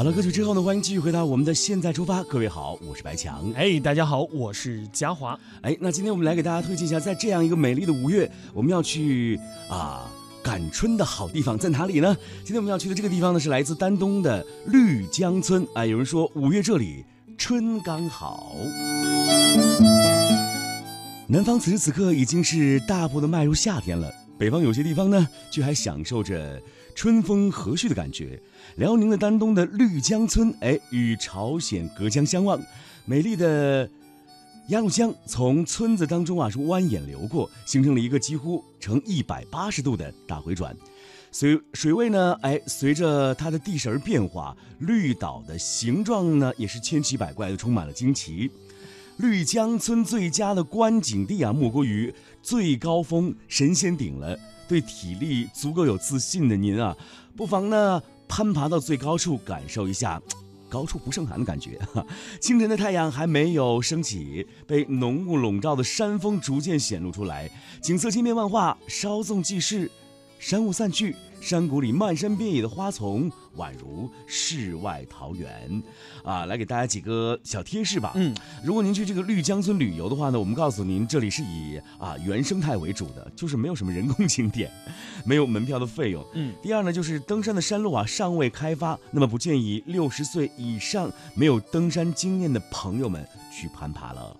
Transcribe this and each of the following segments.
好了，歌曲之后呢，欢迎继续回到我们的现在出发。各位好，我是白强。哎，大家好，我是嘉华。哎，那今天我们来给大家推荐一下，在这样一个美丽的五月，我们要去啊赶春的好地方在哪里呢？今天我们要去的这个地方呢，是来自丹东的绿江村。啊，有人说五月这里春刚好。南方此时此刻已经是大步的迈入夏天了，北方有些地方呢，却还享受着春风和煦的感觉。辽宁的丹东的绿江村，哎，与朝鲜隔江相望，美丽的鸭绿江从村子当中啊是蜿蜒流过，形成了一个几乎呈一百八十度的大回转。随水位呢，哎，随着它的地势而变化，绿岛的形状呢也是千奇百怪的，充满了惊奇。绿江村最佳的观景地啊，莫过于最高峰神仙顶了。对体力足够有自信的您啊，不妨呢攀爬到最高处，感受一下 高处不胜寒的感觉。清晨的太阳还没有升起，被浓雾笼罩的山峰逐渐显露出来，景色千变万化，稍纵即逝。山雾散去。山谷里漫山遍野的花丛，宛如世外桃源，啊，来给大家几个小贴士吧。嗯，如果您去这个绿江村旅游的话呢，我们告诉您，这里是以啊原生态为主的，就是没有什么人工景点，没有门票的费用。嗯，第二呢，就是登山的山路啊尚未开发，那么不建议六十岁以上没有登山经验的朋友们去攀爬了。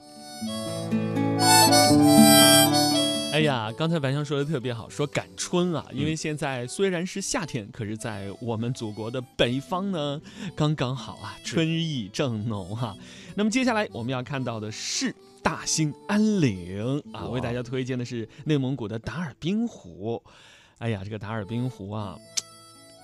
哎呀，刚才白香说的特别好，说赶春啊，因为现在虽然是夏天，可是在我们祖国的北方呢，刚刚好啊，春意正浓哈。那么接下来我们要看到的是大兴安岭啊，为大家推荐的是内蒙古的达尔滨湖。哎呀，这个达尔滨湖啊。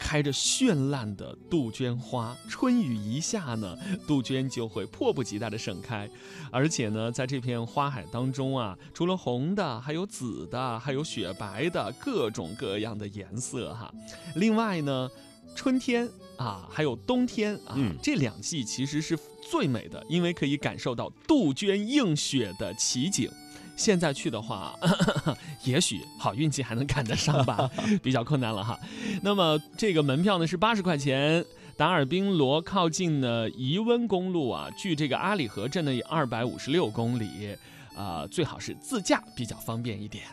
开着绚烂的杜鹃花，春雨一下呢，杜鹃就会迫不及待的盛开，而且呢，在这片花海当中啊，除了红的，还有紫的，还有雪白的，各种各样的颜色哈。另外呢，春天啊，还有冬天啊，这两季其实是最美的，因为可以感受到杜鹃映雪的奇景。现在去的话，也许好运气还能赶得上吧，比较困难了哈。那么这个门票呢是八十块钱。达尔滨罗靠近呢宜温公路啊，距这个阿里河镇呢有二百五十六公里，啊，最好是自驾比较方便一点。